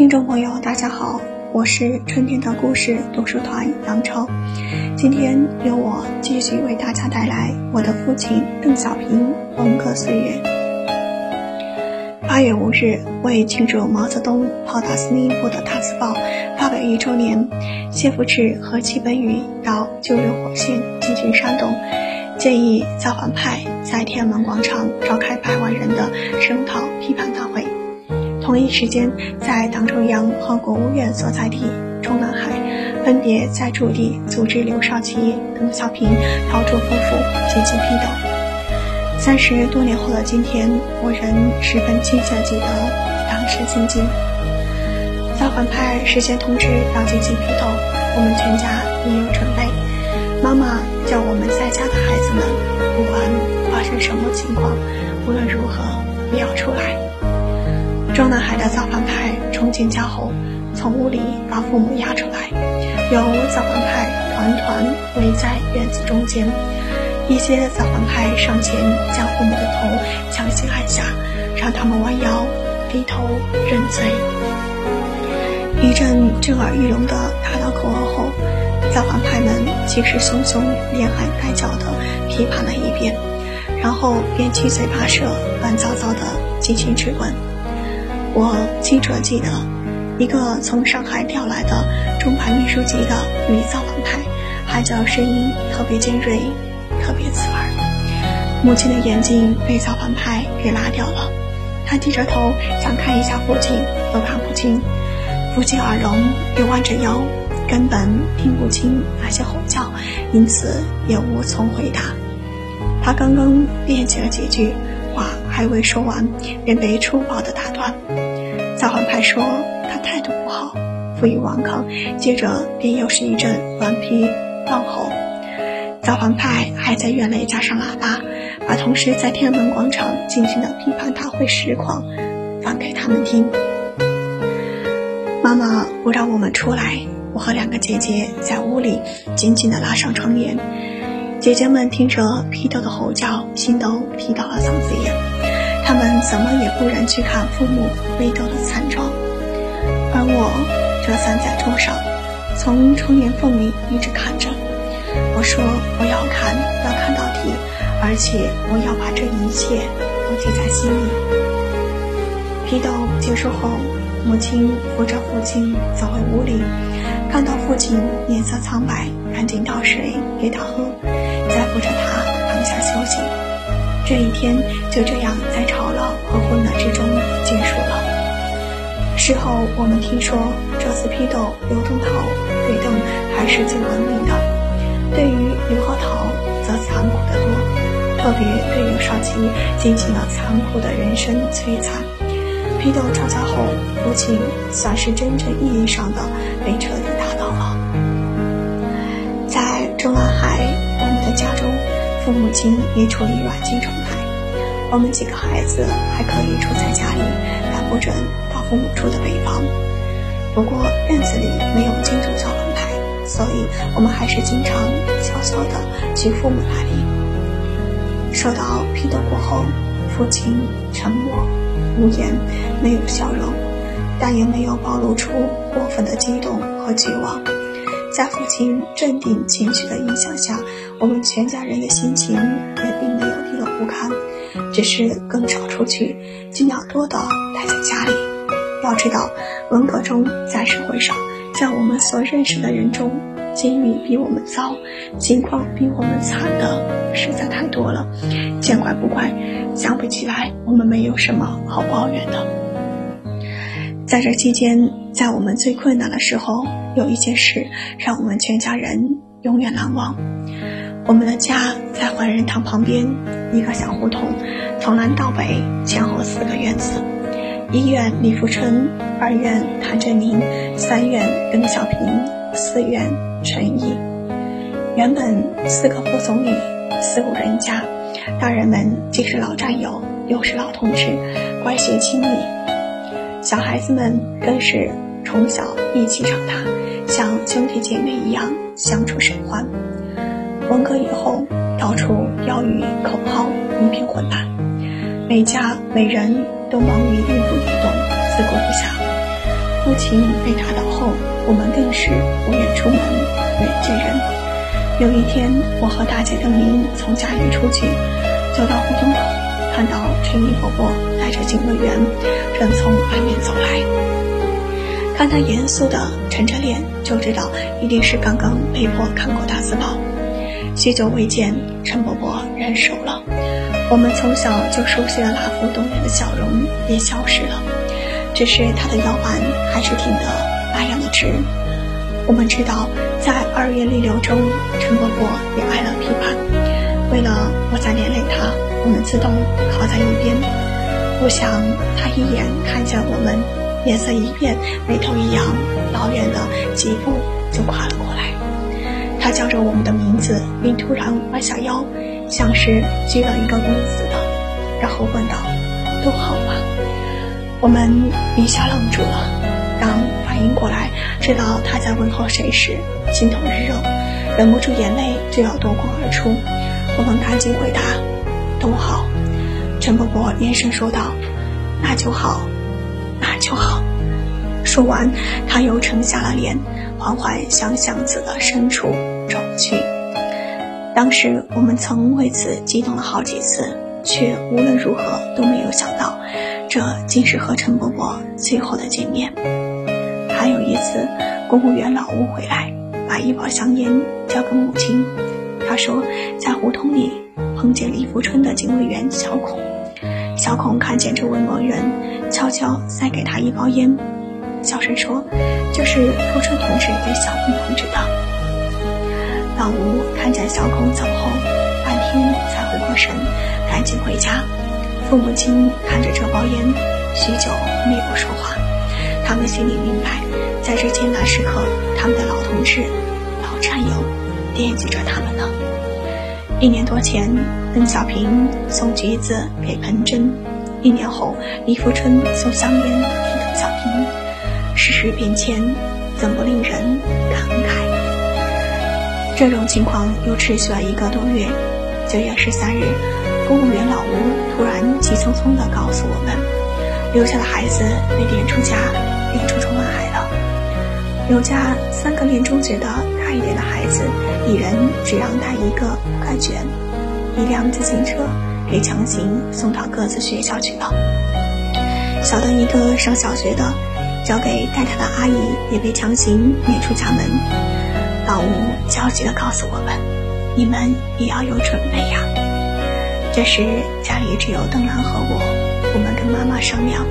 听众朋友，大家好，我是春天的故事读书团杨超，今天由我继续为大家带来我的父亲邓小平文革岁月。八月五日，为庆祝毛泽东炮打司令部的大字报发表一周年，谢富治和戚本禹到旧热火线进行煽动，建议造反派在天安门广场召开百万人的声讨批判大会。同一时间，在党中央和国务院所在地中南海，分别在驻地组织刘少奇、邓小平、陶铸夫妇进行批斗。三十多年后的今天，我仍十分清晰地记得当时情景。造反派事先通知要进行批斗，我们全家也有准备。妈妈叫我们在家的孩子们，不管发生什么情况，无论如何也要出来。中南海的造反派冲进家后，从屋里把父母押出来，由造反派团团围在院子中间，一些造反派上前将父母的头强行按下，让他们弯腰低头认罪。一阵震耳欲聋的大闹口号后，造反派们气势汹汹、连喊带叫的批判了一遍，然后便七嘴八舌、乱糟糟的进行质问。我清楚记得，一个从上海调来的中排秘书级的女造反派，喊叫声音特别尖锐，特别刺耳。母亲的眼睛被造反派给拉掉了，她低着头想看一下父亲，都看不清。父亲耳聋又弯着腰，根本听不清那些吼叫，因此也无从回答。他刚刚练起了几句。还未说完，便被粗暴地打断。造反派说他态度不好，负隅顽抗，接着便又是一阵顽皮乱吼。造反派还在院内加上喇叭，把同时在天安门广场进行的批判大会实况放给他们听。妈妈不让我们出来，我和两个姐姐在屋里紧紧地拉上窗帘。姐姐们听着批斗的吼叫，心都提到了嗓子眼。他们怎么也不忍去看父母被斗的惨状，而我则站在桌上，从窗帘缝里一直看着。我说我要看，要看到底，而且我要把这一切都记在心里。批斗结束后，母亲扶着父亲走回屋里，看到父亲脸色苍白，赶紧倒水给他喝。再扶着他躺下休息，这一天就这样在吵闹和混乱之中结束了。事后我们听说，这次批斗刘东涛对邓还是最文明的，对于刘和涛则残酷得多，特别对刘少奇进行了残酷的人生摧残。批斗吵架后，父亲算是真正意义上的被彻底打倒了。在中南海。父母亲也处于软禁状态。我们几个孩子还可以住在家里，但不准到父母住的北方。不过院子里没有金主造反派，所以我们还是经常悄悄的去父母那里。受到批斗过后，父亲沉默无言，没有笑容，但也没有暴露出过分的激动和绝望。在父亲镇定情绪的影响下，我们全家人的心情也并没有低落不堪，只是更少出去，尽量多的待在家里。要知道，文革中在社会上，在我们所认识的人中，境遇比我们糟、情况比我们惨的实在太多了。见怪不怪，想不起来我们没有什么好抱怨的。在这期间，在我们最困难的时候。有一件事让我们全家人永远难忘。我们的家在怀仁堂旁边一个小胡同，从南到北前后四个院子：一院李富春，二院谭震林，三院邓小平，四院陈毅。原本四个副总理，四户人家，大人们既是老战友，又是老同志，关系亲密。小孩子们更是从小一起长大。像兄弟姐妹一样相处甚欢。文革以后，到处标语口号一片混乱，每家每人都忙于应付移动，自顾不暇。父亲被打倒后，我们更是不愿出门，不愿见人。有一天，我和大姐邓明从家里出去，走到胡同口，看到陈姨婆婆带着警卫员正从外面走来。看她严肃的沉着脸，就知道一定是刚刚被迫看过大字报。许久未见，陈伯伯人熟了，我们从小就熟悉的那副动人的笑容也消失了。只是他的腰板还是挺得那样的直。我们知道，在二月逆流中，陈伯伯也挨了批判。为了不再连累他，我们自动靠在一边。不想他一眼看见我们，脸色一变，眉头一扬，老远的几步就跨了过来。他叫着我们的名字，并突然弯下腰，像是鞠了一个躬似的，然后问道：“都好吗？”我们一下愣住了，当反应过来，知道他在问候谁时，心头一热，忍不住眼泪就要夺眶而出。我们赶紧回答：“都好。”陈伯伯连声说道：“，那就好。”说完，他又沉下了脸，缓缓向巷子的深处走去。当时我们曾为此激动了好几次，却无论如何都没有想到。这竟是和陈伯伯最后的见面。还有一次，公务员老吴回来，把一包香烟交给母亲。他说，在胡同里碰见李福春的警卫员小孔。小孔看见这位某人，悄悄塞给他一包烟，小声说：“这是福春同志给小平同志的。”老吴看见小孔走后，半天才回过神，赶紧回家。父母亲看着这包烟，许久没有说话。他们心里明白，在这艰难时刻，他们的老同志、老战友惦记着他们呢。一年多前，邓小平送橘子给彭真；一年后，李富春送香烟给邓小平。世事变迁，怎不令人感慨？这种情况又持续了一个多月。九月十三日。公务员老吴突然急匆匆地告诉我们，刘家的孩子被撵出家，撵出中南海了。刘家三个念中学的大一点的孩子，一人只让带一个盖卷，一辆自行车，给强行送到各自学校去了。小的一个上小学的，交给带他的阿姨，也被强行撵出家门。老吴焦急地告诉我们：“你们也要有准备呀。”这时家里只有邓兰和我，我们跟妈妈商量，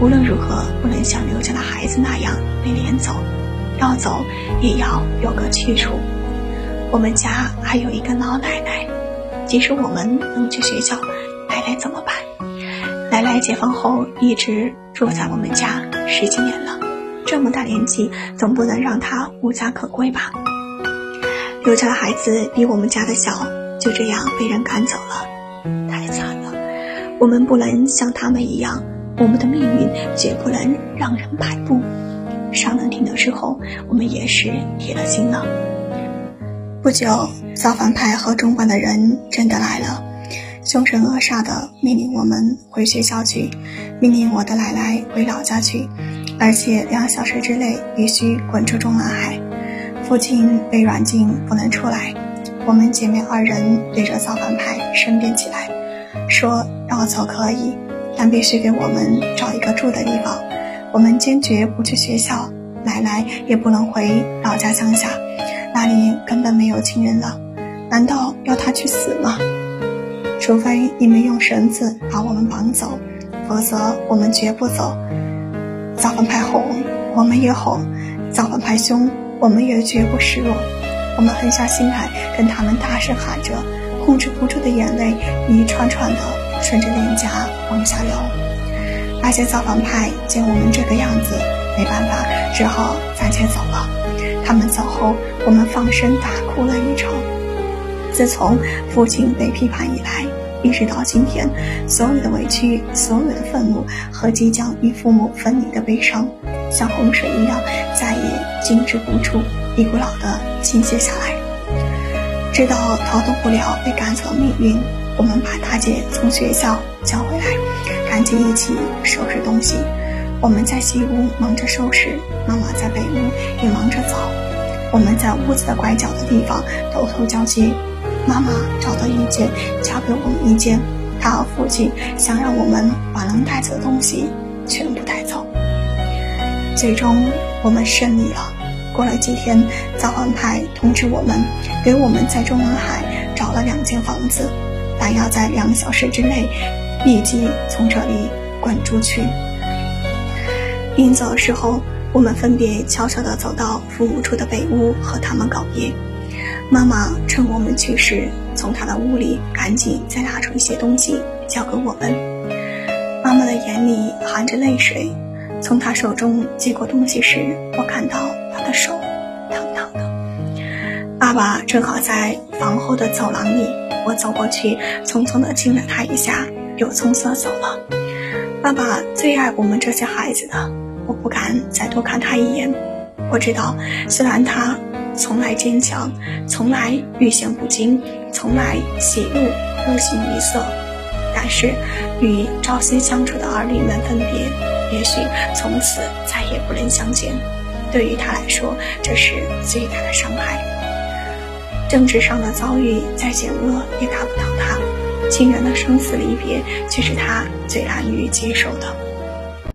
无论如何不能像刘家的孩子那样被撵走，要走也要有个去处。我们家还有一个老奶奶，即使我们能去学校，奶奶怎么办？奶奶解放后一直住在我们家十几年了，这么大年纪，总不能让她无家可归吧？刘家的孩子比我们家的小，就这样被人赶走了。太惨了，我们不能像他们一样，我们的命运绝不能让人摆布。上能听的之后，我们也是铁了心了。不久，造反派和中办的人真的来了，凶神恶煞的命令我们回学校去，命令我的奶奶回老家去，而且两小时之内必须滚出中南海。父亲被软禁，不能出来。我们姐妹二人对着造反派申辩起来，说要走可以，但必须给我们找一个住的地方。我们坚决不去学校，奶奶也不能回老家乡下，那里根本没有亲人了。难道要她去死吗？除非你们用绳子把我们绑走，否则我们绝不走。造反派吼，我们也吼；造反派凶，我们也绝不示弱。我们狠下心来，跟他们大声喊着，控制不住的眼泪一串串的顺着脸颊往下流。那些造反派见我们这个样子，没办法，只好暂且走了。他们走后，我们放声大哭了一场。自从父亲被批判以来，一直到今天，所有的委屈、所有的愤怒和即将与父母分离的悲伤，像洪水一样，再也禁止不住。一股脑的倾泻下来，知道逃脱不了被赶走的命运，我们把大姐从学校叫回来，赶紧一起收拾东西。我们在西屋忙着收拾，妈妈在北屋也忙着扫。我们在屋子的拐角的地方偷偷交接，妈妈找到一件，交给我们一件。她和父亲想让我们把能带走的东西全部带走。最终我们胜利了。过了几天，造反派通知我们，给我们在中南海找了两间房子，但要在两小时之内立即从这里滚出去。临走的时候，我们分别悄悄地走到父母住的北屋和他们告别。妈妈趁我们去时，从她的屋里赶紧再拿出一些东西交给我们。妈妈的眼里含着泪水，从她手中接过东西时，我看到她的手烫烫的。爸爸正好在房后的走廊里，我走过去，匆匆地亲了他一下，又匆匆走了。爸爸最爱我们这些孩子的。我不敢再多看他一眼。我知道，虽然他从来坚强，从来遇险不惊，从来喜怒不形于色，但是与朝夕相处的儿女们分别，也许从此再也不能相见。对于他来说，这是最大的伤害。政治上的遭遇再险恶也打不倒他，亲人的生死离别却是他最难于接受的。